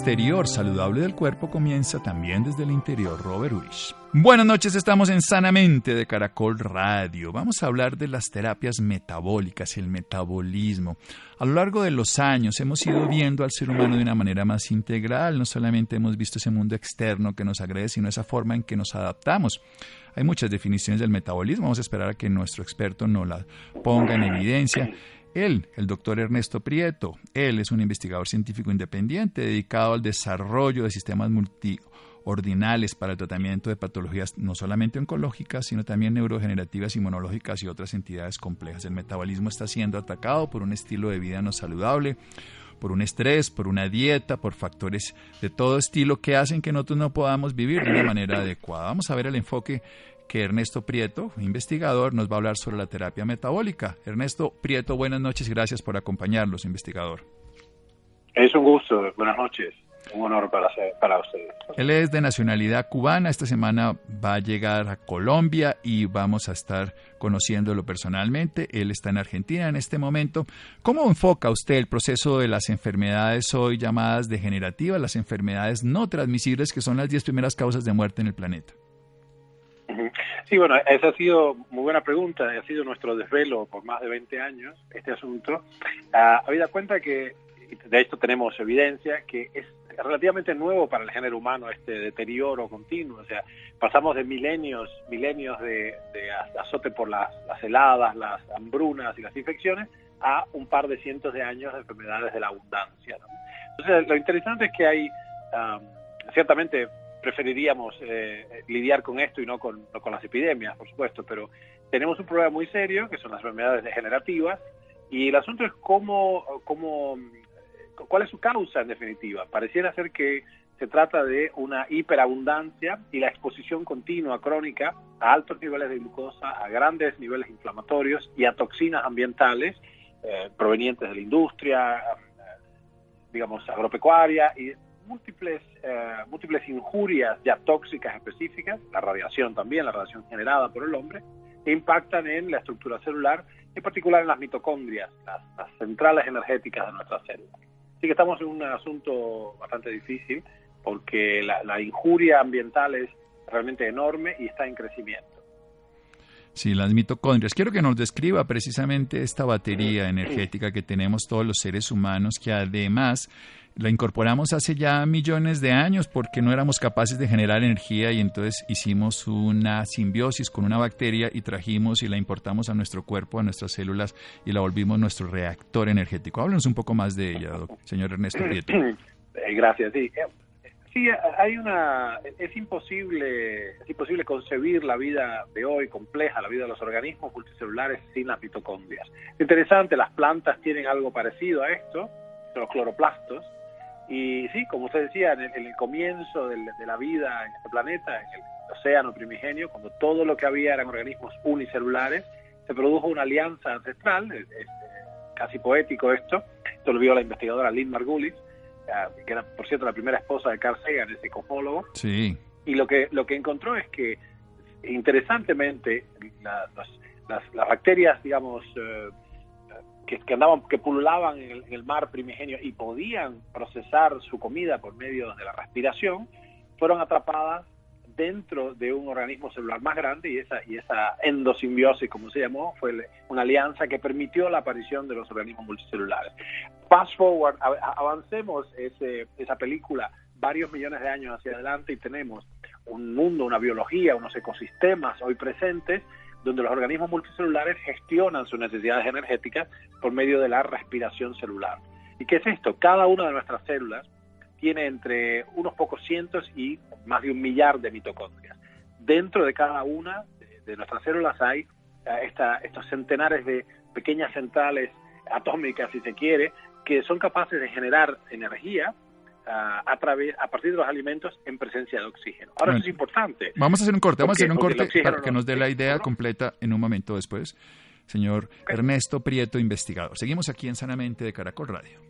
Exterior saludable del cuerpo comienza también desde el interior, Robert Wish. Buenas noches, estamos en Sanamente de Caracol Radio. Vamos a hablar de las terapias metabólicas, el metabolismo. A lo largo de los años hemos ido viendo al ser humano de una manera más integral. No solamente hemos visto ese mundo externo que nos agrede, sino esa forma en que nos adaptamos. Hay muchas definiciones del metabolismo. Vamos a esperar a que nuestro experto nos la ponga en evidencia. Él, el doctor Ernesto Prieto, él es un investigador científico independiente dedicado al desarrollo de sistemas multiordinales para el tratamiento de patologías no solamente oncológicas, sino también neurodegenerativas, inmunológicas y otras entidades complejas. El metabolismo está siendo atacado por un estilo de vida no saludable, por un estrés, por una dieta, por factores de todo estilo que hacen que nosotros no podamos vivir de una manera adecuada. Vamos a ver el enfoque que Ernesto Prieto, investigador, nos va a hablar sobre la terapia metabólica. Ernesto Prieto, buenas noches, gracias por acompañarnos, investigador. Es un gusto, buenas noches, un honor para, para ustedes. Él es de nacionalidad cubana, esta semana va a llegar a Colombia y vamos a estar conociéndolo personalmente. Él está en Argentina en este momento. ¿Cómo enfoca usted el proceso de las enfermedades hoy llamadas degenerativas, las enfermedades no transmisibles, que son las 10 primeras causas de muerte en el planeta? Sí, bueno, esa ha sido muy buena pregunta, ha sido nuestro desvelo por más de 20 años, este asunto. Uh, habida cuenta que, de esto tenemos evidencia, que es relativamente nuevo para el género humano este deterioro continuo, o sea, pasamos de milenios, milenios de, de azote por las, las, heladas, las hambrunas y las infecciones, a un par de cientos de años de enfermedades de la abundancia. ¿no? Entonces, lo interesante es que hay, um, ciertamente, preferiríamos eh, lidiar con esto y no con, las epidemias, por supuesto, pero tenemos un problema muy serio, que son las enfermedades degenerativas, y el asunto es cómo, cómo, cuál es su causa en definitiva. Pareciera ser que se trata de una hiperabundancia y la exposición continua crónica a altos niveles de glucosa, a grandes niveles inflamatorios y a toxinas ambientales eh, provenientes de la industria, eh, digamos, agropecuaria y múltiples, eh, múltiples injurias ya tóxicas específicas, la radiación también, la radiación generada por el hombre, impactan en la estructura celular, en particular en las mitocondrias, las, las centrales energéticas de nuestras células. Así que estamos en un asunto bastante difícil porque la, la injuria ambiental es realmente enorme y está en crecimiento. Sí, las mitocondrias. Quiero que nos describa precisamente esta batería energética que tenemos todos los seres humanos, que además la incorporamos hace ya millones de años porque no éramos capaces de generar energía y entonces hicimos una simbiosis con una bacteria y trajimos y la importamos a nuestro cuerpo, a nuestras células y la volvimos nuestro reactor energético. Háblanos un poco más de ella, señor Ernesto Prieto. Gracias, sí. Sí, hay una es imposible es imposible concebir la vida de hoy compleja, la vida de los organismos multicelulares sin las mitocondrias. Interesante, las plantas tienen algo parecido a esto, los cloroplastos, y sí, como usted decía, en el, en el comienzo de la vida en este planeta, en el océano primigenio, cuando todo lo que había eran organismos unicelulares, se produjo una alianza ancestral, es, es casi poético esto, esto lo vio la investigadora Lynn Margulis, que era por cierto la primera esposa de Carl Sagan, ese cosmólogo. Sí. Y lo que lo que encontró es que interesantemente la, las, las, bacterias, digamos, eh, que, que, andaban, que pululaban en el, en el, mar primigenio y podían procesar su comida por medio de la respiración, fueron atrapadas dentro de un organismo celular más grande y esa, y esa endosimbiosis, como se llamó, fue una alianza que permitió la aparición de los organismos multicelulares. Fast forward, avancemos ese, esa película varios millones de años hacia adelante y tenemos un mundo, una biología, unos ecosistemas hoy presentes donde los organismos multicelulares gestionan sus necesidades energéticas por medio de la respiración celular. ¿Y qué es esto? Cada una de nuestras células tiene entre unos pocos cientos y más de un millar de mitocondrias. Dentro de cada una de nuestras células hay esta, estos centenares de pequeñas centrales atómicas, si se quiere, que son capaces de generar energía a, través, a partir de los alimentos en presencia de oxígeno. Ahora eso es importante. Vamos a hacer un corte, vamos a hacer un corte para que nos dé la idea completa en un momento después. Señor Ernesto Prieto, investigador. Seguimos aquí en Sanamente de Caracol Radio.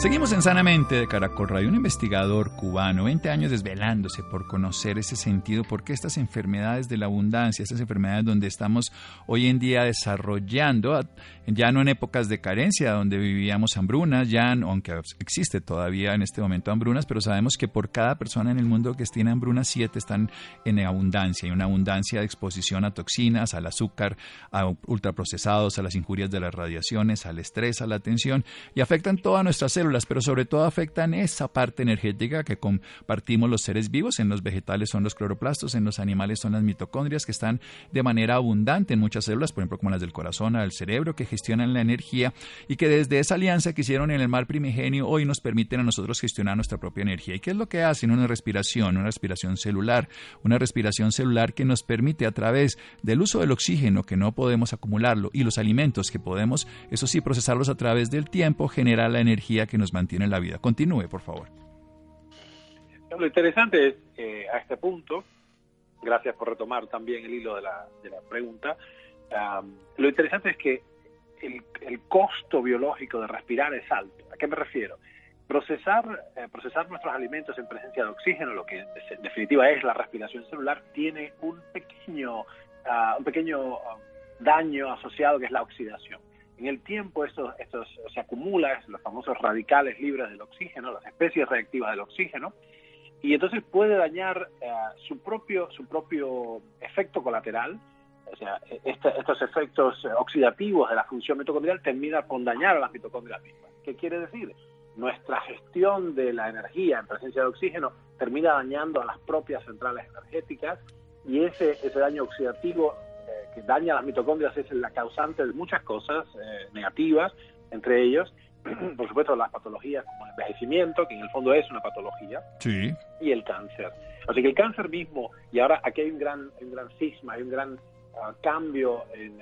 Seguimos en Sanamente de Caracol Radio, un investigador cubano, 20 años desvelándose por conocer ese sentido, porque estas enfermedades de la abundancia, estas enfermedades donde estamos hoy en día desarrollando, ya no en épocas de carencia, donde vivíamos hambrunas, ya, aunque existe todavía en este momento hambrunas, pero sabemos que por cada persona en el mundo que tiene hambrunas, siete están en abundancia, y una abundancia de exposición a toxinas, al azúcar, a ultraprocesados, a las injurias de las radiaciones, al estrés, a la tensión, y afectan todas nuestras células pero sobre todo afectan esa parte energética que compartimos los seres vivos. En los vegetales son los cloroplastos, en los animales son las mitocondrias que están de manera abundante en muchas células, por ejemplo como las del corazón, del cerebro, que gestionan la energía y que desde esa alianza que hicieron en el mar primigenio hoy nos permiten a nosotros gestionar nuestra propia energía. ¿Y qué es lo que hacen? Una respiración, una respiración celular, una respiración celular que nos permite a través del uso del oxígeno que no podemos acumularlo y los alimentos que podemos, eso sí, procesarlos a través del tiempo, generar la energía que nos mantiene la vida. Continúe, por favor. Lo interesante es, eh, a este punto, gracias por retomar también el hilo de la, pregunta, lo interesante es que el, costo biológico de respirar es alto. ¿A qué me refiero? Procesar, eh, procesar nuestros alimentos en presencia de oxígeno, lo que en definitiva es la respiración celular, tiene un pequeño, ah, un pequeño ah, daño asociado que es la oxidación. En el tiempo esto, se acumula, los famosos radicales libres del oxígeno, las especies reactivas del oxígeno, y entonces puede dañar eh, su, propio, su propio efecto colateral, o sea, estos efectos oxidativos de la función mitocondrial terminan con dañar a las mitocondrias mismas. ¿Qué quiere decir? Nuestra gestión de la energía en presencia de oxígeno termina dañando a las propias centrales energéticas y ese, ese daño oxidativo que daña las mitocondrias es la causante de muchas cosas eh, negativas, entre ellos, por supuesto, las patologías como el envejecimiento, que en el fondo es una patología, y el cáncer. Así que el cáncer mismo, y ahora aquí hay un gran, un gran cisma, hay un gran ah, cambio en,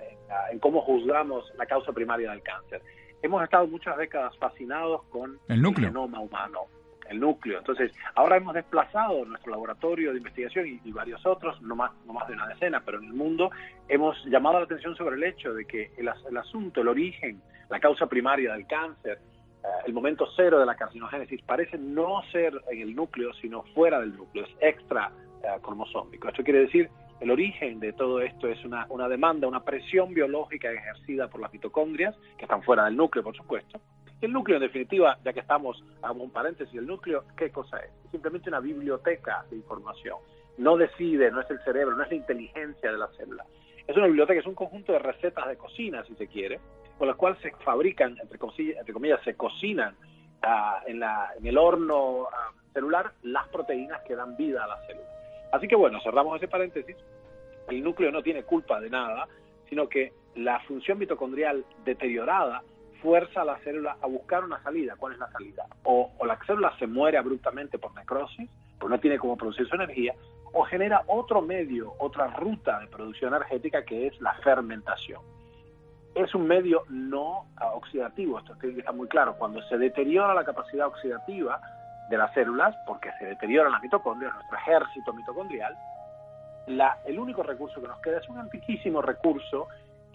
en, cómo juzgamos la causa primaria del cáncer. Hemos estado muchas décadas fascinados con el, el genoma humano el núcleo. Entonces, ahora hemos desplazado nuestro laboratorio de investigación y, varios otros, no más, no más de una decena, pero en el mundo hemos llamado la atención sobre el hecho de que el, asunto, el origen, la causa primaria del cáncer, eh, el momento cero de la carcinogénesis, parece no ser en el núcleo, sino fuera del núcleo, es extra eh, cromosómico. Esto quiere decir el origen de todo esto es una, una demanda, una presión biológica ejercida por las mitocondrias, que están fuera del núcleo, por supuesto, el núcleo, en definitiva, ya que estamos, hago un paréntesis, el núcleo, ¿qué cosa es? Simplemente una biblioteca de información. No decide, no es el cerebro, no es la inteligencia de la célula. Es una biblioteca, es un conjunto de recetas de cocina, si se quiere, con las cuales se fabrican, entre comillas, se cocinan ah, en, el horno ah, celular las proteínas que dan vida a la célula. Así que bueno, cerramos ese paréntesis. El núcleo no tiene culpa de nada, sino que la función mitocondrial deteriorada fuerza a la célula a buscar una salida. ¿Cuál es la salida? O, la célula se muere abruptamente por necrosis, porque no tiene cómo producir su energía, o genera otro medio, otra ruta de producción energética que es la fermentación. Es un medio no oxidativo, esto está muy claro. Cuando se deteriora la capacidad oxidativa de las células, porque se deterioran las mitocondrias, nuestro ejército mitocondrial, la, el único recurso que nos queda es un antiquísimo recurso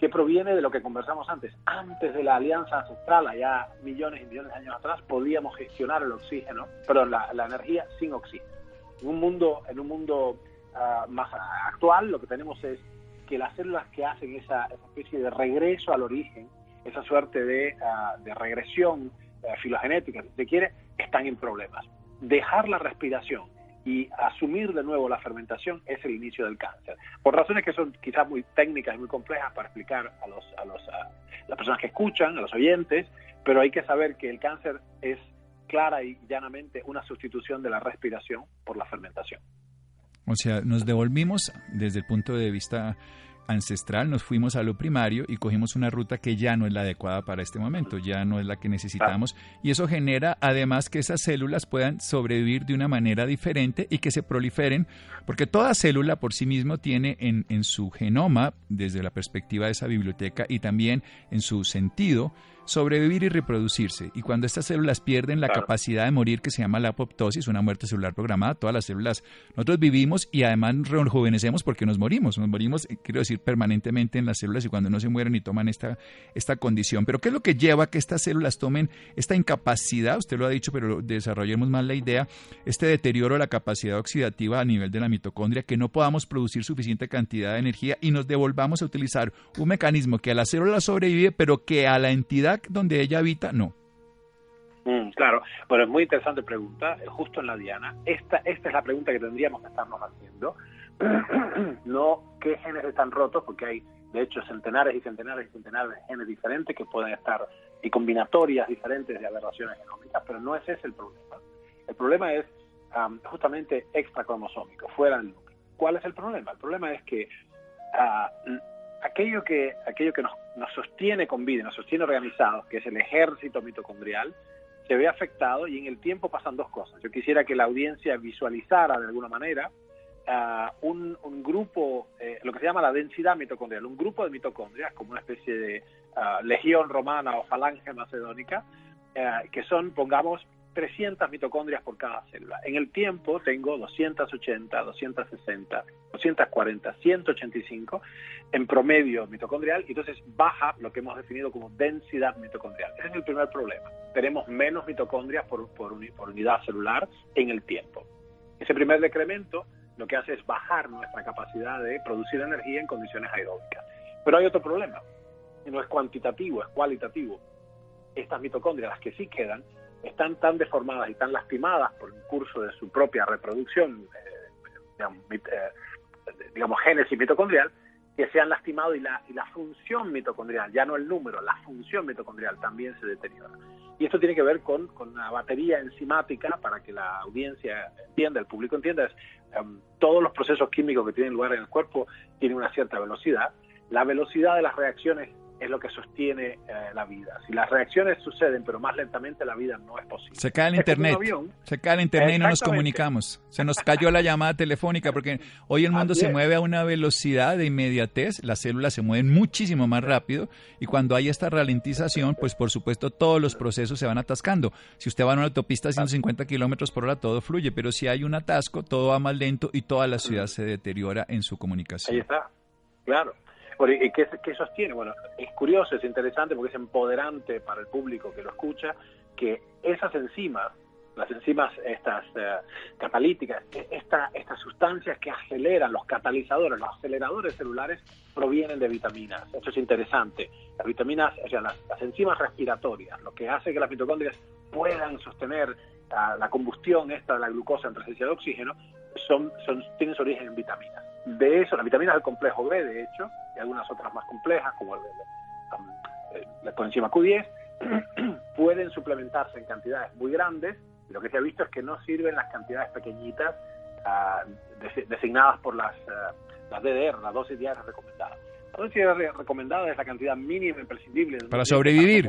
que proviene de lo que conversamos antes. Antes de la alianza ancestral, allá millones y millones de años atrás, podíamos gestionar el oxígeno, perdón, la, energía sin oxígeno. En un mundo, en un mundo ah, más actual, lo que tenemos es que las células que hacen esa, especie de regreso al origen, esa suerte de, ah, de regresión uh, filogenética, si se quiere, están en problemas. Dejar la respiración y asumir de nuevo la fermentación es el inicio del cáncer. Por razones que son quizás muy técnicas y muy complejas para explicar a, los, a, los, las personas que escuchan, a los oyentes, pero hay que saber que el cáncer es clara y llanamente una sustitución de la respiración por la fermentación. O sea, nos devolvimos desde el punto de vista ancestral, nos fuimos a lo primario y cogimos una ruta que ya no es la adecuada para este momento, ya no es la que necesitamos. Y eso genera además que esas células puedan sobrevivir de una manera diferente y que se proliferen, porque toda célula por sí mismo tiene en, en su genoma, desde la perspectiva de esa biblioteca y también en su sentido, sobrevivir y reproducirse. Y cuando estas células pierden la capacidad de morir, que se llama la apoptosis, una muerte celular programada, todas las células, nosotros vivimos y además rejuvenecemos porque nos morimos. Nos morimos, eh, quiero decir, permanentemente en las células y cuando no se mueren y toman esta, esta condición. Pero ¿qué es lo que lleva a que estas células tomen esta incapacidad? Usted lo ha dicho, pero desarrollemos más la idea, este deterioro de la capacidad oxidativa a nivel de la mitocondria, que no podamos producir suficiente cantidad de energía y nos devolvamos a utilizar un mecanismo que a la célula sobrevive, pero que a la entidad donde ella habita, no. Mm, claro, bueno, es muy interesante pregunta, eh, justo en la diana. Esta, esta es la pregunta que tendríamos que estarnos haciendo. no qué genes están rotos, porque hay, de hecho, centenares y centenares y centenares de genes diferentes que pueden estar y combinatorias diferentes de aberraciones genómicas, pero no es ese el problema. El problema es justamente extracromosómico, fuera del núcleo. ¿Cuál es el problema? El problema es que ah, aquello que, aquello que nos nos sostiene con vida, nos sostiene organizados, que es el ejército mitocondrial, se ve afectado y en el tiempo pasan dos cosas. Yo quisiera que la audiencia visualizara de alguna manera ah, un, grupo, eh, lo que se llama la densidad mitocondrial, un grupo de mitocondrias como una especie de ah, legión romana o falange macedónica, ah, que son, pongamos, 300 mitocondrias por cada célula. En el tiempo tengo 280, 260, 240, 185 en promedio mitocondrial y entonces baja lo que hemos definido como densidad mitocondrial. Ese es el primer problema. Tenemos menos mitocondrias por, por, unidad celular en el tiempo. Ese primer decremento lo que hace es bajar nuestra capacidad de producir energía en condiciones aeróbicas. Pero hay otro problema. No es cuantitativo, es cualitativo. Estas mitocondrias, las que sí quedan, están tan deformadas y tan lastimadas por el curso de su propia reproducción, eh, eh, digamos, génesis mitocondrial, que se han lastimado y la, y la función mitocondrial, ya no el número, la función mitocondrial también se deteriora. Y esto tiene que ver con, con una batería enzimática para que la audiencia entienda, el público entienda, es, em, todos los procesos químicos que tienen lugar en el cuerpo tienen una cierta velocidad. La velocidad de las reacciones es lo que sostiene eh, la vida. Si las reacciones suceden, pero más lentamente, la vida no es posible. Se cae el internet. se cae el internet y no nos comunicamos. Se nos cayó la llamada telefónica porque hoy el mundo se mueve a una velocidad de inmediatez, las células se mueven muchísimo más rápido y cuando hay esta ralentización, pues por supuesto todos los procesos se van atascando. Si usted va en una autopista a 150 kilómetros por hora, todo fluye, pero si hay un atasco, todo va más lento y toda la ciudad se deteriora en su comunicación. Ahí está, claro. ¿Y qué, qué, sostiene? Bueno, es curioso, es interesante porque es empoderante para el público que lo escucha que esas enzimas, las enzimas estas eh, catalíticas, esta, estas sustancias que aceleran, los catalizadores, los aceleradores celulares, provienen de vitaminas. Eso es interesante. Las vitaminas, o sea, las, enzimas respiratorias, lo que hace que las mitocondrias puedan sostener ah, la combustión esta de la glucosa en presencia de oxígeno, son, son, tienen su origen en vitaminas. De eso, las vitaminas del complejo B, de hecho, y algunas otras más complejas, como el, la coenzima Q10, pueden suplementarse en cantidades muy grandes. Y lo que se ha visto es que no sirven las cantidades pequeñitas ah, designadas por las, uh, las DDR, las dosis diarias recomendadas. La dosis recomendada es la cantidad mínima imprescindible para sobrevivir.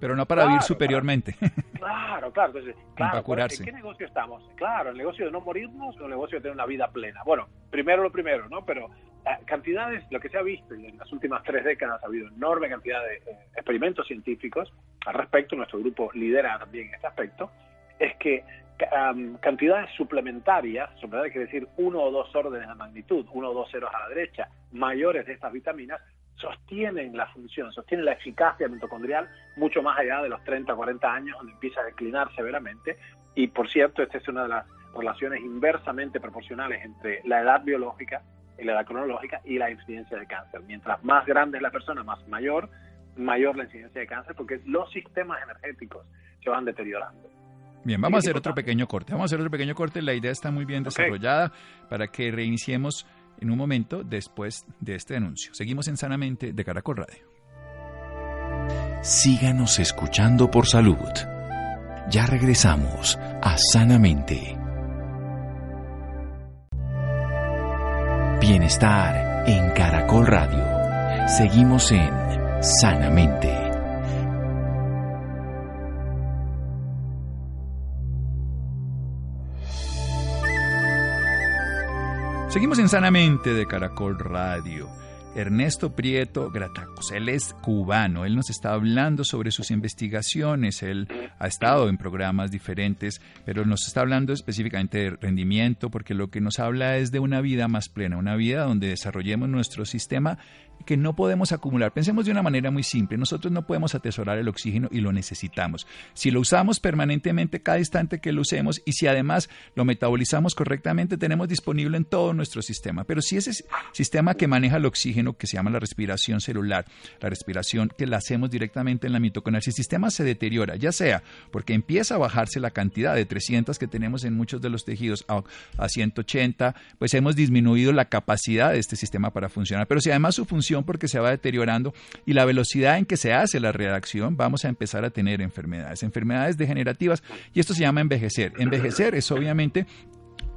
Pero no para vivir superiormente. Claro, claro. Entonces, claro, ¿en qué negocio estamos? Claro, el negocio de no morirnos o el negocio de tener una vida plena. Bueno, primero lo primero, ¿no? Pero eh, cantidades, lo que se ha visto, y en las últimas tres décadas ha habido enorme cantidad de eh, experimentos científicos al respecto, nuestro grupo lidera también este aspecto, es que cantidades suplementarias, suplementarias quiere decir uno o dos órdenes de magnitud, uno o dos ceros a la derecha, mayores de estas vitaminas, sostienen la función, sostienen la eficacia mitocondrial mucho más allá de los 30 o 40 años, donde empieza a declinar severamente. Y por cierto, esta es una de las relaciones inversamente proporcionales entre la edad biológica y la edad cronológica y la incidencia de cáncer. Mientras más grande es la persona, más mayor, mayor la incidencia de cáncer, porque los sistemas energéticos se van deteriorando. Bien, vamos a hacer otro pequeño corte. Vamos a hacer otro pequeño corte. La idea está muy bien desarrollada para que reiniciemos en un momento después de este anuncio. Seguimos en Sanamente de Caracol Radio. Síganos escuchando por salud. Ya regresamos a Sanamente. Bienestar en Caracol Radio. Seguimos en Sanamente. Seguimos en Sanamente de Caracol Radio. Ernesto Prieto Gratacos. Él es cubano, él nos está hablando sobre sus investigaciones, él ha estado en programas diferentes, pero nos está hablando específicamente de rendimiento, porque lo que nos habla es de una vida más plena, una vida donde desarrollemos nuestro sistema que no podemos acumular. Pensemos de una manera muy simple, nosotros no podemos atesorar el oxígeno y lo necesitamos. Si lo usamos permanentemente cada instante que lo usemos y si además lo metabolizamos correctamente, tenemos disponible en todo nuestro sistema. Pero si ese sistema que maneja el oxígeno, que se llama la respiración celular, la respiración que la hacemos directamente en la mitocondria, si el sistema se deteriora, ya sea porque empieza a bajarse la cantidad de 300 que tenemos en muchos de los tejidos a, a 180, pues hemos disminuido la capacidad de este sistema para funcionar. Pero si además su función porque se va deteriorando y la velocidad en que se hace la reacción, vamos a empezar a tener enfermedades, enfermedades degenerativas y esto se llama envejecer. Envejecer es obviamente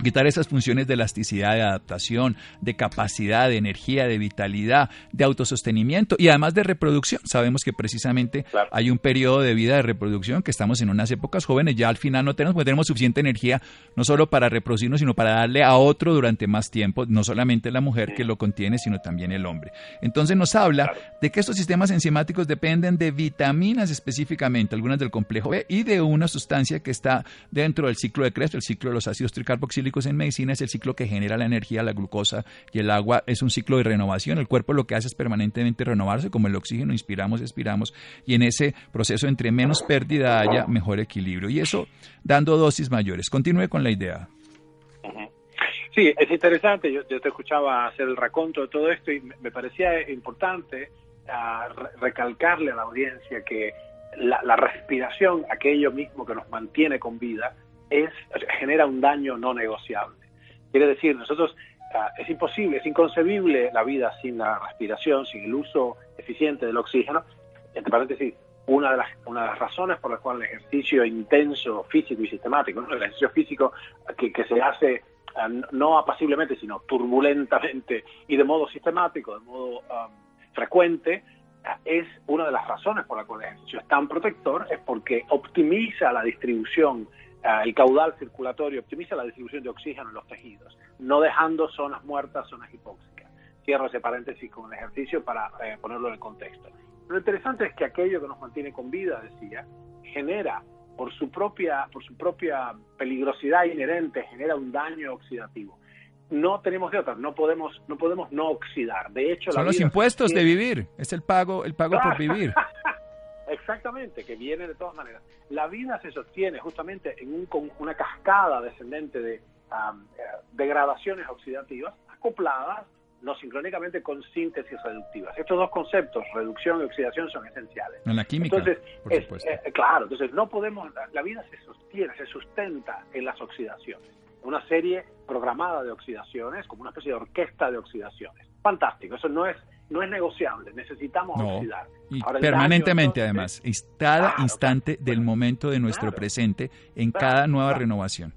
quitar esas funciones de elasticidad, de adaptación, de capacidad, de energía, de vitalidad, de autosostenimiento y además de reproducción. Sabemos que precisamente hay un periodo de vida de reproducción que estamos en unas épocas jóvenes, ya al final no tenemos, tenemos suficiente energía no solo para reproducirnos, sino para darle a otro durante más tiempo, no solamente la mujer que lo contiene, sino también el hombre. Entonces nos habla de que estos sistemas enzimáticos dependen de vitaminas específicamente, algunas del complejo B y de una sustancia que está dentro del ciclo de Krebs, el ciclo de los ácidos tricarboxílicos en medicina es el ciclo que genera la energía, la glucosa y el agua. Es un ciclo de renovación. El cuerpo lo que hace es permanentemente renovarse, como el oxígeno, inspiramos, expiramos, y en ese proceso entre menos pérdida haya, mejor equilibrio. Y eso dando dosis mayores. Continúe con la idea. Sí, es interesante. Yo, te escuchaba hacer el raconto de todo esto y me parecía importante uh, recalcarle a la audiencia que la, respiración, aquello mismo que nos mantiene con vida, es, genera un daño no negociable. Quiere decir, nosotros ah, es imposible, es inconcebible la vida sin la respiración, sin el uso eficiente del oxígeno. Entre paréntesis, una de las, una de las razones por las cuales el ejercicio intenso, físico y sistemático, el ejercicio físico que, que se hace ah, no apaciblemente, sino turbulentamente y de modo sistemático, de modo ah, frecuente, es una de las razones por las cuales el ejercicio es tan protector, es porque optimiza la distribución el caudal circulatorio, optimiza la distribución de oxígeno en los tejidos, no dejando zonas muertas, zonas hipóxicas. Cierro ese paréntesis con el ejercicio para eh, ponerlo en el contexto. Lo interesante es que aquello que nos mantiene con vida, decía, genera por su propia, por su propia peligrosidad inherente, genera un daño oxidativo. No tenemos de otra, no podemos, no podemos no oxidar. De hecho, son los impuestos de vivir, es el pago, el pago por vivir. Exactamente, que viene de todas maneras. La vida se sostiene justamente en un, una cascada descendente de eh, degradaciones oxidativas acopladas no sincrónicamente con síntesis reductivas. Estos dos conceptos, reducción y oxidación, son esenciales. En la química, entonces, eh, claro, entonces no podemos, la vida se sostiene, se sustenta en las oxidaciones. Una serie programada de oxidaciones, como una especie de orquesta de oxidaciones. Fantástico, eso no es no es negociable, necesitamos oxidar. Y permanentemente además, cada instante del momento de nuestro presente en cada nueva renovación.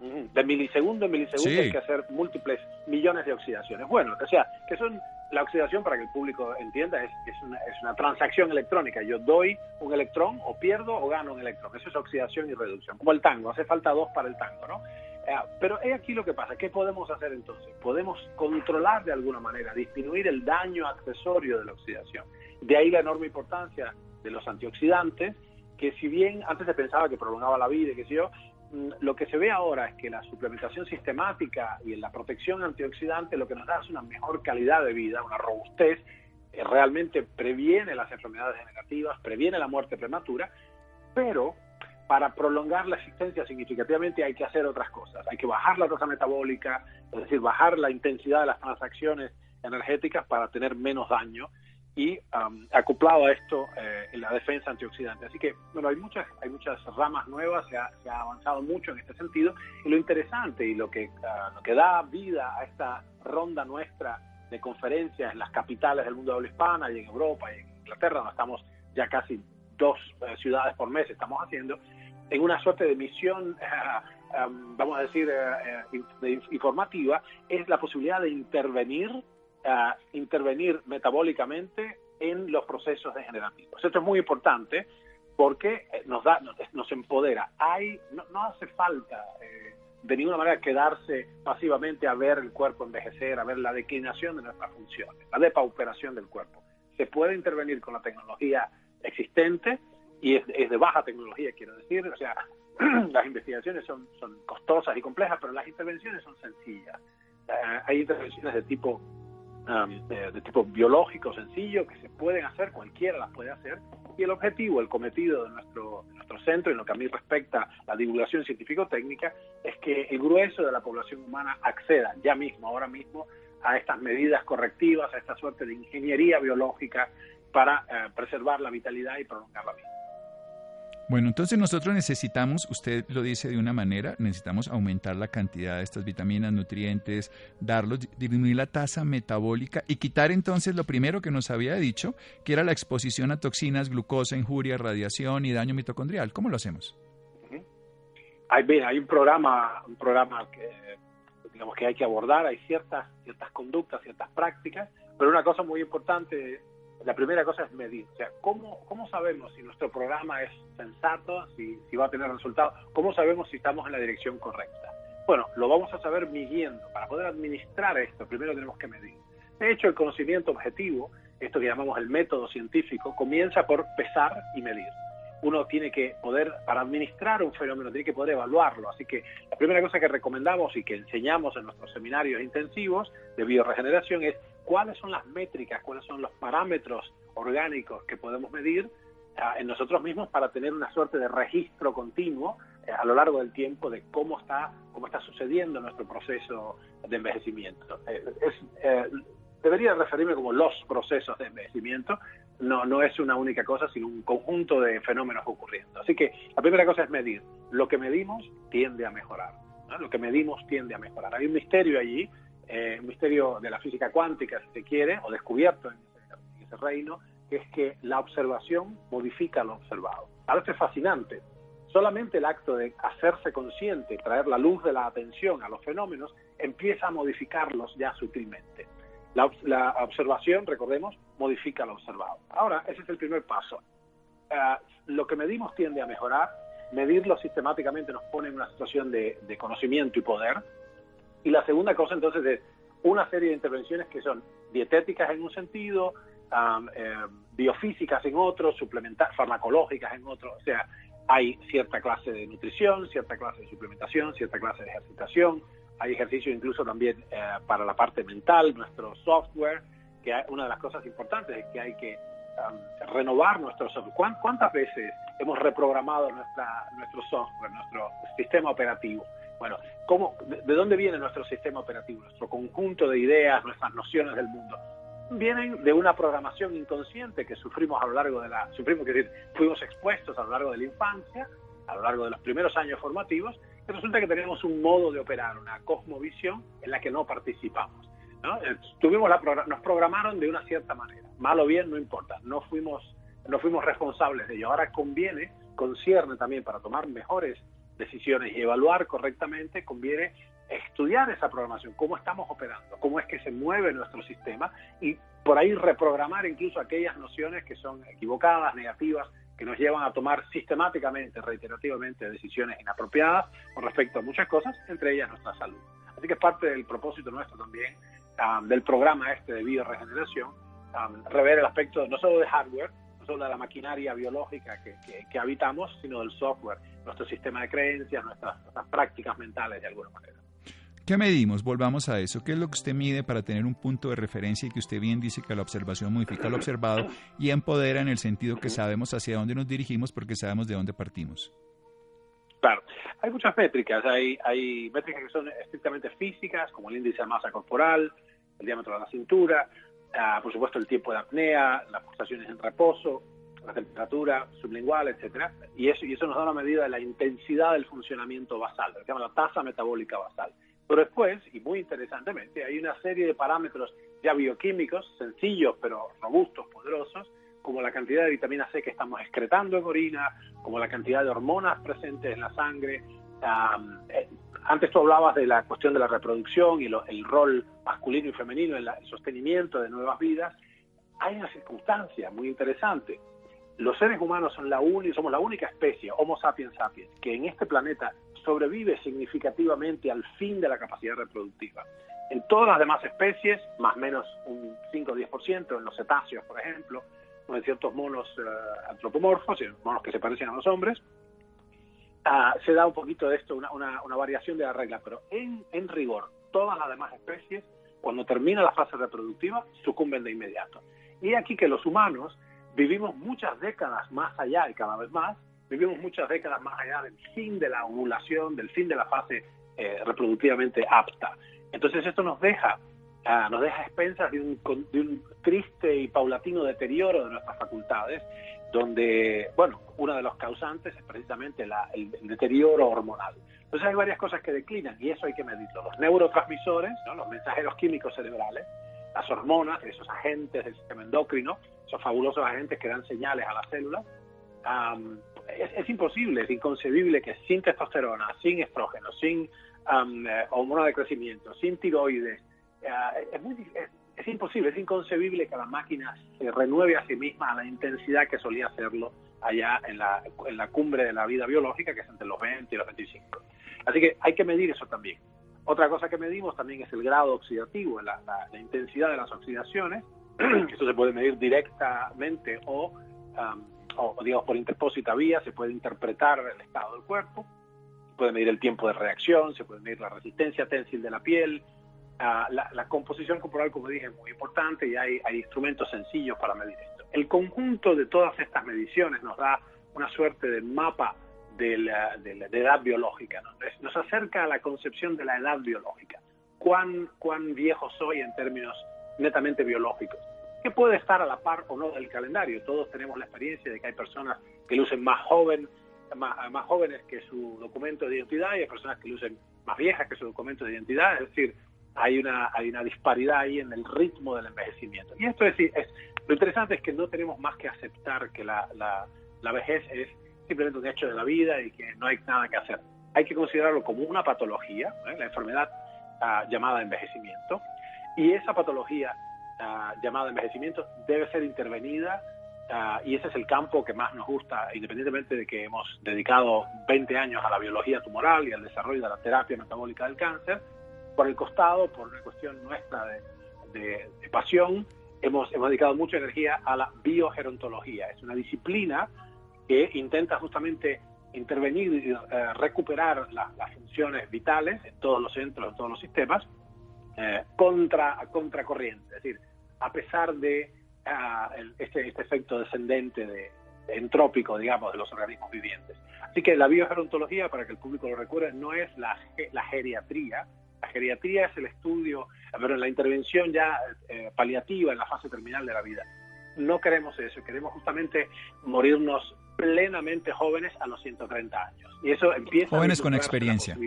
De milisegundo en milisegundo hay que hacer múltiples millones de oxidaciones. Bueno, o sea, que son la oxidación, para que el público entienda, es, es, una, es una transacción electrónica. Yo doy un electrón, o pierdo, o gano un electrón. Eso es oxidación y reducción. Como el tango, hace falta dos para el tango, ¿no? Eh, pero es aquí lo que pasa. ¿Qué podemos hacer entonces? Podemos controlar de alguna manera, disminuir el daño accesorio de la oxidación. De ahí la enorme importancia de los antioxidantes, que si bien antes se pensaba que prolongaba la vida y que sé yo, mm, lo que se ve ahora es que la suplementación sistemática y la protección antioxidante lo que nos da es una mejor calidad de vida, una robustez, realmente previene las enfermedades degenerativas, previene la muerte prematura, pero para prolongar la existencia significativamente hay que hacer otras cosas. Hay que bajar la tasa metabólica, es decir, bajar la intensidad de las transacciones energéticas para tener menos daño y um, acoplado a esto eh, la defensa antioxidante. Así que, bueno, hay muchas, hay muchas ramas nuevas, se ha, avanzado mucho en este sentido y lo interesante y lo que, uh, lo que da vida a esta ronda nuestra de conferencias en las capitales del mundo habla hispana y en Europa y en Inglaterra, donde estamos ya casi dos eh, ciudades por mes estamos haciendo, en una suerte de misión vamos a decir, informativa, es la posibilidad de intervenir, intervenir metabólicamente en los procesos degenerativos. Esto es muy importante porque nos da, nos, empodera. Hay, no, hace falta eh, de ninguna manera quedarse pasivamente a ver el cuerpo envejecer, a ver la declinación de nuestras funciones, la depauperación del cuerpo. Se puede intervenir con la tecnología existente y es, de baja tecnología, quiero decir, o sea, las investigaciones son, son costosas y complejas, pero las intervenciones son sencillas. Eh, hay intervenciones de tipo Um, de, tipo biológico sencillo que se pueden hacer, cualquiera las puede hacer, y el objetivo, el cometido de nuestro, nuestro centro, en lo que a mí respecta la divulgación científico-técnica, es que el grueso de la población humana acceda ya mismo, ahora mismo, a estas medidas correctivas, a esta suerte de ingeniería biológica para eh, preservar la vitalidad y prolongar la vida. Bueno, entonces nosotros necesitamos, usted lo dice de una manera, necesitamos aumentar la cantidad de estas vitaminas, nutrientes, darlos, disminuir la tasa metabólica y quitar entonces lo primero que nos había dicho, que era la exposición a toxinas, glucosa, injuria, radiación y daño mitocondrial. ¿Cómo lo hacemos? Hay, hay un programa, un programa que digamos que hay que abordar, hay ciertas, ciertas conductas, ciertas prácticas, pero una cosa muy importante la primera cosa es medir. O sea, ¿cómo, cómo sabemos si nuestro programa es sensato, si, si va a tener resultados? ¿Cómo sabemos si estamos en la dirección correcta? Bueno, lo vamos a saber midiendo. Para poder administrar esto, primero tenemos que medir. De hecho, el conocimiento objetivo, esto que llamamos el método científico, comienza por pesar y medir. Uno tiene que poder, para administrar un fenómeno, tiene que poder evaluarlo. Así que la primera cosa que recomendamos y que enseñamos en nuestros seminarios intensivos de bioregeneración es cuáles son las métricas, cuáles son los parámetros orgánicos que podemos medir ah, en nosotros mismos para tener una suerte de registro continuo eh, a lo largo del tiempo de cómo está, cómo está sucediendo nuestro proceso de envejecimiento. Eh, eh, debería referirme como los procesos de envejecimiento, no, no es una única cosa, sino un conjunto de fenómenos ocurriendo. Así que la primera cosa es medir. Lo que medimos tiende a mejorar. Lo que medimos tiende a mejorar. Hay un misterio allí eh, un misterio de la física cuántica, si se quiere, o descubierto en ese, reino, que es que la observación modifica lo observado. Ahora esto es fascinante. Solamente el acto de hacerse consciente, traer la luz de la atención a los fenómenos, empieza a modificarlos ya sutilmente. La, observación, recordemos, modifica lo observado. Ahora, ese es el primer paso. Eh, lo que medimos tiende a mejorar. Medirlo sistemáticamente nos pone en una situación de conocimiento y poder y la segunda cosa entonces es una serie de intervenciones que son dietéticas en un sentido, eh, biofísicas en otro, farmacológicas en otro. O sea, hay cierta clase de nutrición, cierta clase de suplementación, cierta clase de ejercitación. Hay ejercicio incluso también eh, para la parte mental, nuestro software, que una de las cosas importantes es que hay que renovar nuestro software. ¿Cuántas veces hemos reprogramado nuestra, nuestro software, nuestro sistema operativo? Bueno, ¿cómo, de, dónde viene nuestro sistema operativo, nuestro conjunto de ideas, nuestras nociones del mundo? Vienen de una programación inconsciente que sufrimos a lo largo de la, sufrimos, decir, fuimos expuestos a lo largo de la infancia, a lo largo de los primeros años formativos, y resulta que tenemos un modo de operar, una cosmovisión en la que no participamos. ¿no? Eh, tuvimos la, nos programaron de una cierta manera, mal o bien no importa, no fuimos, no fuimos responsables de ello. Ahora conviene, concierne también para tomar mejores decisiones y evaluar correctamente, conviene estudiar esa programación, cómo estamos operando, cómo es que se mueve nuestro sistema y por ahí reprogramar incluso aquellas nociones que son equivocadas, negativas, que nos llevan a tomar sistemáticamente, reiterativamente decisiones inapropiadas con respecto a muchas cosas, entre ellas nuestra salud. Así que es parte del propósito nuestro también, um, del programa este de bioregeneración, um, rever el aspecto no solo de hardware, solo de la maquinaria biológica que, que habitamos, sino del software nuestro sistema de creencias, nuestras, prácticas mentales de alguna manera. ¿Qué medimos? Volvamos a eso. ¿Qué es lo que usted mide para tener un punto de referencia y que usted bien dice que la observación modifica lo observado y empodera en el sentido que sabemos hacia dónde nos dirigimos porque sabemos de dónde partimos? Claro, hay muchas métricas. Hay, hay métricas que son estrictamente físicas, como el índice de masa corporal, el diámetro de la cintura, ah, por supuesto el tiempo de apnea, las pulsaciones en reposo, la temperatura sublingual, etcétera, y eso, y eso nos da una medida de la intensidad del funcionamiento basal, lo que se llama la tasa metabólica basal. Pero después, y muy interesantemente, hay una serie de parámetros ya bioquímicos, sencillos pero robustos, poderosos, como la cantidad de vitamina C que estamos excretando en orina, como la cantidad de hormonas presentes en la sangre, eh, antes tú hablabas de la cuestión de la reproducción y el rol masculino y femenino en el sostenimiento de nuevas vidas. Hay una circunstancia muy interesante. Los seres humanos son la somos la única especie, Homo sapiens sapiens, que en este planeta sobrevive significativamente al fin de la capacidad reproductiva. En todas las demás especies, más o menos un 5 o 10%, en los cetáceos, por ejemplo, o en ciertos monos uh, antropomorfos, monos que se parecen a los hombres, uh, se da un poquito de esto, una, una, variación de la regla, pero en, en rigor, todas las demás especies, cuando termina la fase reproductiva, sucumben de inmediato. Y aquí que los humanos vivimos muchas décadas más allá y cada vez más, vivimos muchas décadas más allá del fin de la ovulación, del fin de la fase eh, reproductivamente apta. Entonces esto nos deja, uh, nos deja expensas de un, de un triste y paulatino deterioro de nuestras facultades, donde, bueno, uno de los causantes es precisamente el, deterioro hormonal. Entonces hay varias cosas que declinan y eso hay que medirlo. Los neurotransmisores, los mensajeros químicos cerebrales, las hormonas, esos agentes del sistema endocrino, esos fabulosos agentes que dan señales a las células, es, imposible, es inconcebible que sin testosterona, sin estrógeno, sin um, hormona de crecimiento, sin tiroides, eh, es, muy, es, imposible, es inconcebible que la máquina se renueve a sí misma a la intensidad que solía hacerlo allá en la, en la cumbre de la vida biológica, que es entre los 20 y los 25. Así que hay que medir eso también. Otra cosa que medimos también es el grado oxidativo, la, la, intensidad de las oxidaciones. Eso se puede medir directamente o um, o digamos por interpósita vía, se puede interpretar el estado del cuerpo, se puede medir el tiempo de reacción, se puede medir la resistencia tensil de la piel, ah, la, composición corporal, como dije, es muy importante y hay, hay instrumentos sencillos para medir esto. El conjunto de todas estas mediciones nos da una suerte de mapa de la, de la edad biológica, nos acerca a la concepción de la edad biológica, cuán, cuán viejo soy en términos netamente biológicos que puede estar a la par o no del calendario. Todos tenemos la experiencia de que hay personas que lucen más joven, más, más jóvenes que su documento de identidad y hay personas que lucen más viejas que su documento de identidad. Es decir, hay una, hay una disparidad ahí en el ritmo del envejecimiento. Y esto es, es lo interesante es que no tenemos más que aceptar que la, la, la vejez es simplemente un hecho de la vida y que no hay nada que hacer. Hay que considerarlo como una patología, ¿eh? la enfermedad uh, llamada envejecimiento, y esa patología uh, llamada envejecimiento debe ser intervenida uh, y ese es el campo que más nos gusta, independientemente de que hemos dedicado 20 años a la biología tumoral y al desarrollo de la terapia metabólica del cáncer. Por el costado, por una cuestión nuestra de, de, de pasión, hemos, hemos dedicado mucha energía a la biogerontología. Es una disciplina que intenta justamente intervenir y uh, recuperar la, las funciones vitales en todos los centros, en todos los sistemas, eh, contra, contracorriente, es decir, a pesar de uh, el, este, este, efecto descendente de, de, entrópico, digamos, de los organismos vivientes. Así que la biogerontología, para que el público lo recuerde, no es la, la geriatría. La geriatría es el estudio, pero la intervención ya eh, paliativa en la fase terminal de la vida. No queremos eso, queremos justamente morirnos plenamente jóvenes a los 130 años. Y eso empieza jóvenes con experiencia.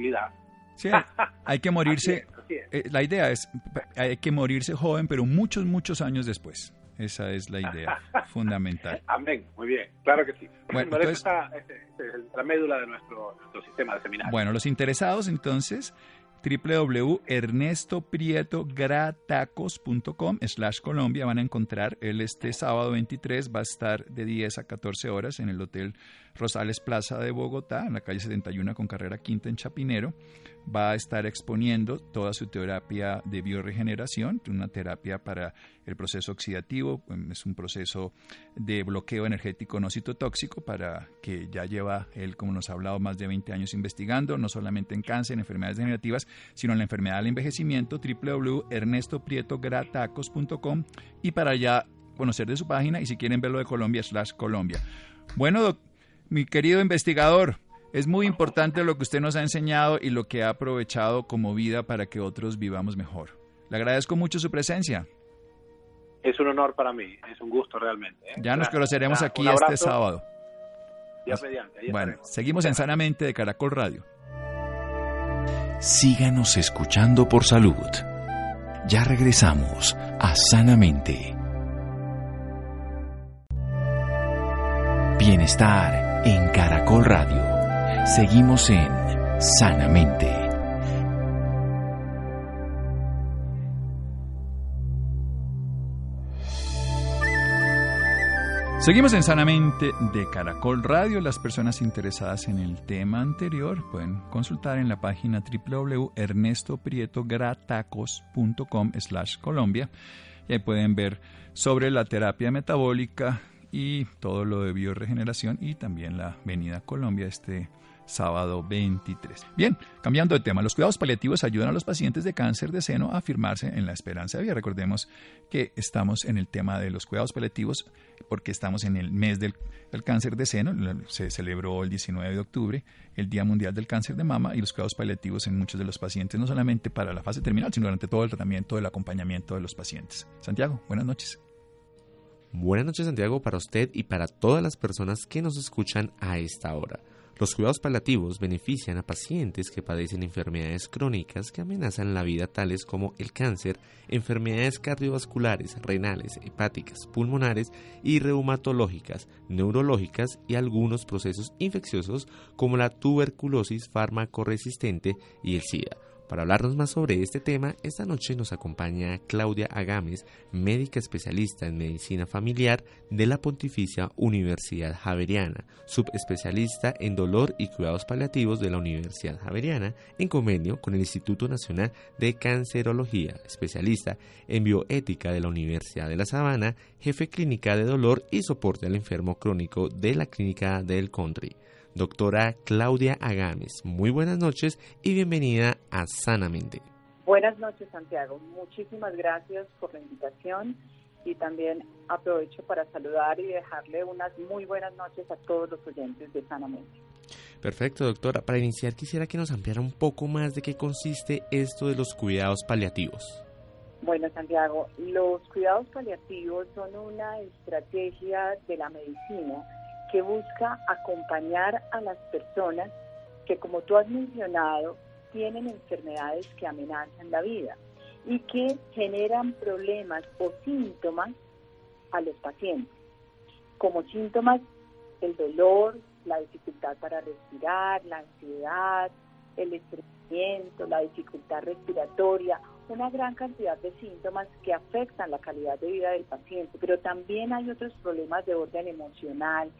Sí, hay que morirse. Eh, la idea es, hay que morirse joven, pero muchos, muchos años después. Esa es la idea fundamental. Amén, muy bien, claro que sí. Bueno, entonces, este, este es la médula de nuestro, nuestro sistema de seminario. Bueno, los interesados entonces www.ernestoprietogratacos.com slash Colombia. Van a encontrar él este sábado 23 va a estar de 10 a 14 horas en el Hotel Rosales Plaza de Bogotá, en la calle 71 con carrera quinta en Chapinero va a estar exponiendo toda su terapia de bioregeneración, una terapia para el proceso oxidativo, es un proceso de bloqueo energético no citotóxico para que ya lleva él, como nos ha hablado, más de 20 años investigando, no solamente en cáncer, en enfermedades degenerativas, sino en la enfermedad del envejecimiento, www.ernestoprietogratacos.com y para ya conocer de su página y si quieren verlo de Colombia, slash Colombia. Bueno, mi querido investigador, es muy importante lo que usted nos ha enseñado y lo que ha aprovechado como vida para que otros vivamos mejor. Le agradezco mucho su presencia. Es un honor para mí, es un gusto realmente. ¿eh? Ya nos conoceremos aquí este sábado. Ya mediante, bueno, seguimos en Sanamente de Caracol Radio. Síganos escuchando por salud. Ya regresamos a Sanamente. Bienestar en Caracol Radio. Seguimos en sanamente. Seguimos en Sanamente de Caracol Radio. Las personas interesadas en el tema anterior pueden consultar en la página www.ernestoprietogratacos.com slash Colombia y ahí pueden ver sobre la terapia metabólica y todo lo de bioregeneración y también la Venida Colombia este sábado 23. Bien, cambiando de tema, los cuidados paliativos ayudan a los pacientes de cáncer de seno a afirmarse en la esperanza de vida. Recordemos que estamos en el tema de los cuidados paliativos porque estamos en el mes del, cáncer de seno, se celebró el 19 de octubre, el Día Mundial del Cáncer de Mama y los cuidados paliativos en muchos de los pacientes, no solamente para la fase terminal, sino durante todo el tratamiento, el acompañamiento de los pacientes. Santiago, buenas noches. Buenas noches Santiago para usted y para todas las personas que nos escuchan a esta hora. Los cuidados paliativos benefician a pacientes que padecen enfermedades crónicas que amenazan la vida tales como el cáncer, enfermedades cardiovasculares, renales, hepáticas, pulmonares y reumatológicas, neurológicas y algunos procesos infecciosos como la tuberculosis farmacoresistente y el SIDA. Para hablarnos más sobre este tema, esta noche nos acompaña Claudia Agames, médica especialista en medicina familiar de la Pontificia Universidad Javeriana, subespecialista en dolor y cuidados paliativos de la Universidad Javeriana, en convenio con el Instituto Nacional de Cancerología, especialista en bioética de la Universidad de La Sabana, jefe clínica de dolor y soporte al enfermo crónico de la Clínica del Country doctora Claudia Agames. Muy buenas noches y bienvenida a Sanamente. Buenas noches, Santiago. Muchísimas gracias por la invitación y también aprovecho para saludar y dejarle unas muy buenas noches a todos los oyentes de Sanamente. Perfecto, doctora. Para iniciar quisiera que nos ampliara un poco más de qué consiste esto de los cuidados paliativos. Bueno, Santiago, los cuidados paliativos son una estrategia de la medicina que busca acompañar a las personas que, como tú has mencionado, tienen enfermedades que amenazan la vida y que generan problemas o síntomas a los pacientes. Como síntomas, el dolor, la dificultad para respirar, la ansiedad, el estreñimiento, la dificultad respiratoria, una gran cantidad de síntomas que afectan la calidad de vida del paciente, pero también hay otros problemas de orden emocional,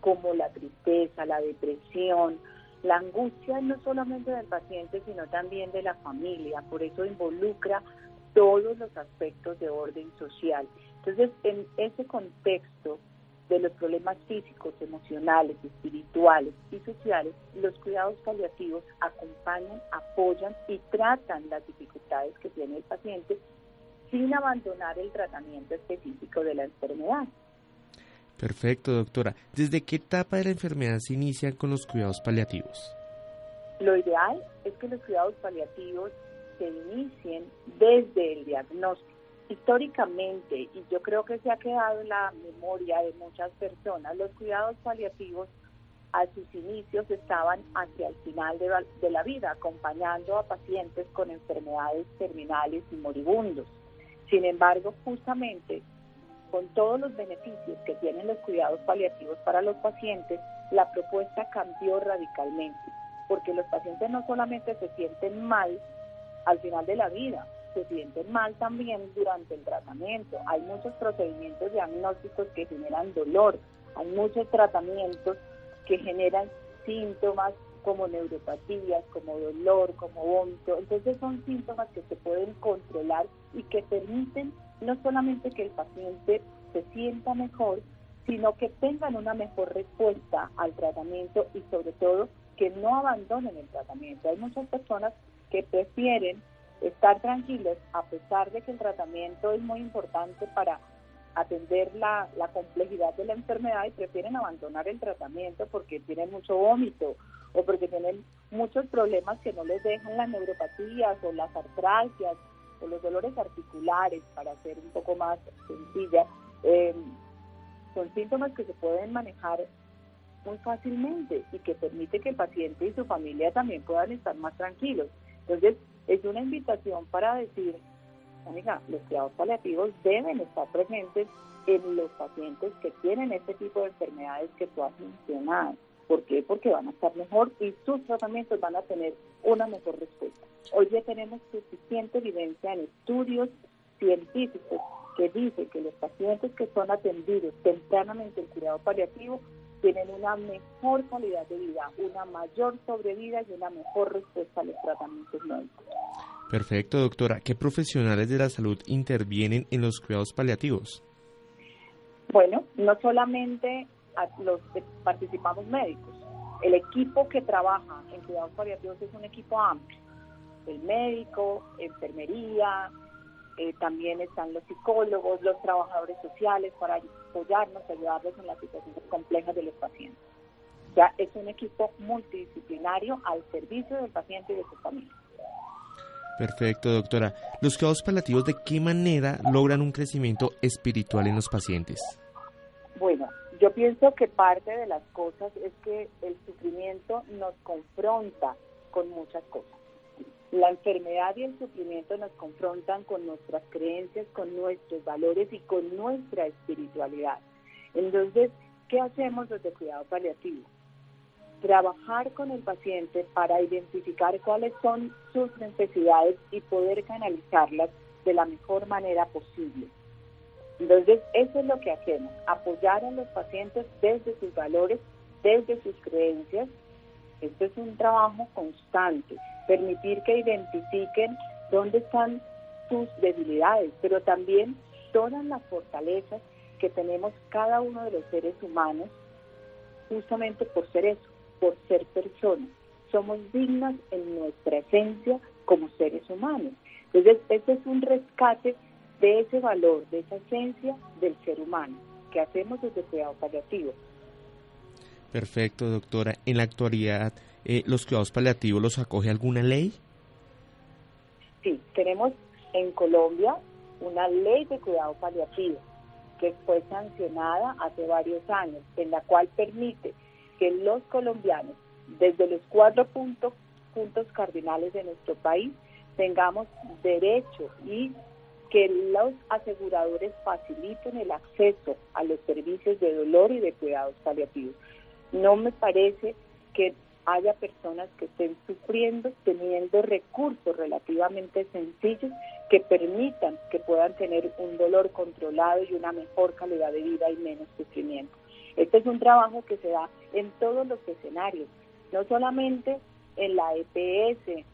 como la tristeza, la depresión, la angustia no solamente del paciente, sino también de la familia, por eso involucra todos los aspectos de orden social. Entonces, en ese contexto de los problemas físicos, emocionales, espirituales y sociales, los cuidados paliativos acompañan, apoyan y tratan las dificultades que tiene el paciente sin abandonar el tratamiento específico de la enfermedad. Perfecto, doctora. ¿Desde qué etapa de la enfermedad se inician con los cuidados paliativos? Lo ideal es que los cuidados paliativos se inicien desde el diagnóstico. Históricamente, y yo creo que se ha quedado en la memoria de muchas personas, los cuidados paliativos a sus inicios estaban hacia el final de de la vida, acompañando a pacientes con enfermedades terminales y moribundos. Sin embargo, justamente con todos los beneficios que tienen los cuidados paliativos para los pacientes, la propuesta cambió radicalmente, porque los pacientes no solamente se sienten mal al final de la vida, se sienten mal también durante el tratamiento. Hay muchos procedimientos diagnósticos que generan dolor, hay muchos tratamientos que generan síntomas como neuropatías, como dolor, como vómito. Entonces son síntomas que se pueden controlar y que permiten no solamente que el paciente se sienta mejor, sino que tengan una mejor respuesta al tratamiento y sobre todo que no abandonen el tratamiento. Hay muchas personas que prefieren estar tranquilos a pesar de que el tratamiento es muy importante para atender la, la complejidad de la enfermedad y prefieren abandonar el tratamiento porque tienen mucho vómito o porque tienen muchos problemas que no les dejan las neuropatías o las artralgias o los dolores articulares, para ser un poco más sencilla, eh, son síntomas que se pueden manejar muy fácilmente y que permite que el paciente y su familia también puedan estar más tranquilos. Entonces, es una invitación para decir, amiga, los cuidados paliativos deben estar presentes en los pacientes que tienen este tipo de enfermedades que tú has mencionado. ¿Por qué? Porque van a estar mejor y sus tratamientos van a tener una mejor respuesta. Hoy ya tenemos suficiente evidencia en estudios científicos que dicen que los pacientes que son atendidos tempranamente en cuidado paliativo tienen una mejor calidad de vida, una mayor sobrevida y una mejor respuesta a los tratamientos médicos. Perfecto, doctora. ¿Qué profesionales de la salud intervienen en los cuidados paliativos? Bueno, no solamente los que participamos médicos. El equipo que trabaja en cuidados paliativos es un equipo amplio. El médico, enfermería, eh, también están los psicólogos, los trabajadores sociales para apoyarnos, ayudarlos en las situaciones complejas de los pacientes. Ya es un equipo multidisciplinario al servicio del paciente y de su familia. Perfecto, doctora. ¿Los cuidados paliativos de qué manera logran un crecimiento espiritual en los pacientes? Yo pienso que parte de las cosas es que el sufrimiento nos confronta con muchas cosas. La enfermedad y el sufrimiento nos confrontan con nuestras creencias, con nuestros valores y con nuestra espiritualidad. Entonces, ¿qué hacemos desde cuidado paliativo? Trabajar con el paciente para identificar cuáles son sus necesidades y poder canalizarlas de la mejor manera posible. Entonces, eso es lo que hacemos, apoyar a los pacientes desde sus valores, desde sus creencias. Esto es un trabajo constante permitir que identifiquen dónde están sus debilidades, pero también todas las fortalezas que tenemos cada uno de los seres humanos, justamente por ser eso, por ser personas. Somos dignas en nuestra esencia como seres humanos. Entonces, este es un rescate de ese valor, de esa esencia del ser humano, que hacemos desde cuidado paliativo. Perfecto, doctora. En la actualidad, eh, los cuidados paliativos los acoge alguna ley? Sí, tenemos en Colombia una ley de cuidado paliativo que fue sancionada hace varios años, en la cual permite que los colombianos, desde los cuatro puntos, puntos cardinales de nuestro país, tengamos derecho y que los aseguradores faciliten el acceso a los servicios de dolor y de cuidados paliativos. No me parece que haya personas que estén sufriendo teniendo recursos relativamente sencillos que permitan que puedan tener un dolor controlado y una mejor calidad de vida y menos sufrimiento. Este es un trabajo que se da en todos los escenarios, no solamente en la EPS,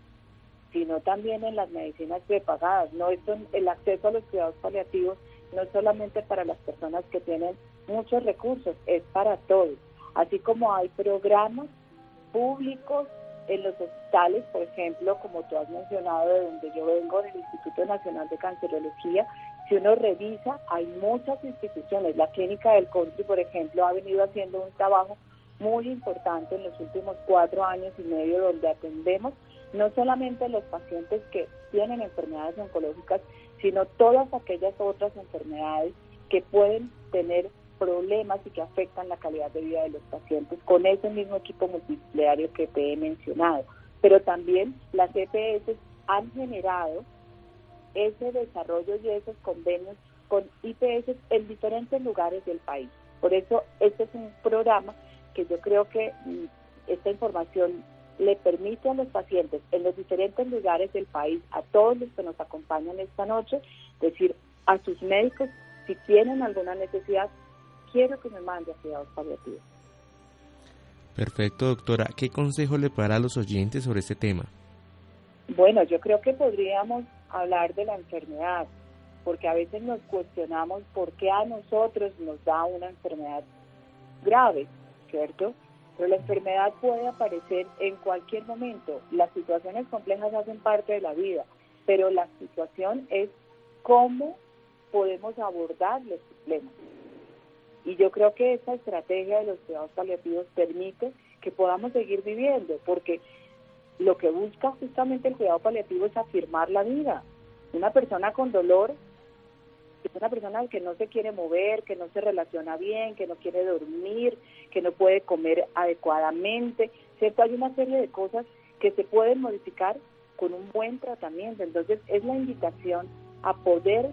sino también en las medicinas prepagadas. No esto, el acceso a los cuidados paliativos no solamente para las personas que tienen muchos recursos, es para todos. Así como hay programas públicos, en los hospitales, por ejemplo, como tú has mencionado, de donde yo vengo, del Instituto Nacional de Cancerología, si uno revisa, hay muchas instituciones. La Clínica del Country, por ejemplo, ha venido haciendo un trabajo muy importante en los últimos cuatro años y medio, donde atendemos no solamente los pacientes que tienen enfermedades oncológicas, sino todas aquellas otras enfermedades que pueden tener problemas y que afectan la calidad de vida de los pacientes con ese mismo equipo multidisciplinario que te he mencionado. Pero también las EPS han generado ese desarrollo y esos convenios con IPS en diferentes lugares del país. Por eso este es un programa que yo creo que mm, esta información le permite a los pacientes en los diferentes lugares del país, a todos los que nos acompañan esta noche, decir a sus médicos si tienen alguna necesidad, quiero que me mande a cuidados paliativos. Perfecto, doctora. ¿Qué consejo le para a los oyentes sobre este tema? Bueno, yo creo que podríamos hablar de la enfermedad, porque a veces nos cuestionamos por qué a nosotros nos da una enfermedad grave, ¿cierto? Pero la enfermedad puede aparecer en cualquier momento. Las situaciones complejas hacen parte de la vida, pero la situación es cómo podemos abordar los problemas. Y yo creo que esta estrategia de los cuidados paliativos permite que podamos seguir viviendo, porque lo que busca justamente el cuidado paliativo es afirmar la vida. Una persona con dolor es una persona que no se quiere mover, que no se relaciona bien, que no quiere dormir, que no puede comer adecuadamente, ¿cierto? Hay una serie de cosas que se pueden modificar con un buen tratamiento. Entonces es la invitación a poder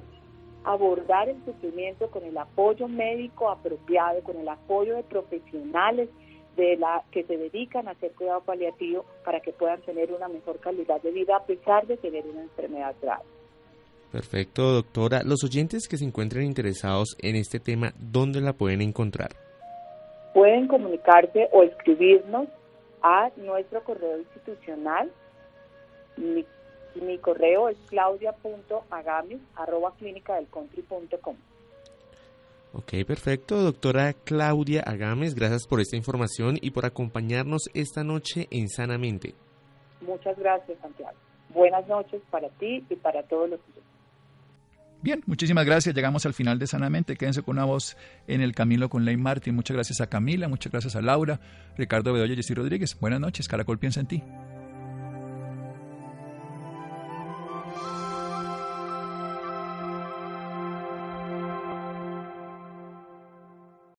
abordar el sufrimiento con el apoyo médico apropiado, con el apoyo de profesionales de la que se dedican a hacer cuidado paliativo para que puedan tener una mejor calidad de vida a pesar de tener una enfermedad grave. Perfecto, doctora. Los oyentes que se encuentren interesados en este tema, ¿dónde la pueden encontrar? Pueden comunicarse o escribirnos a nuestro correo institucional. Mi, correo es claudia.agames.com. Ok, perfecto. Doctora Claudia Agames, gracias por esta información y por acompañarnos esta noche en Sanamente. Muchas gracias, Santiago. Buenas noches para ti y para todos los Bien, muchísimas gracias. Llegamos al final de Sanamente. Quédense con una voz en el camino con Ley Martin. Muchas gracias a Camila, muchas gracias a Laura, Ricardo Bedoya y Jessy Rodríguez. Buenas noches. Caracol piensa en ti.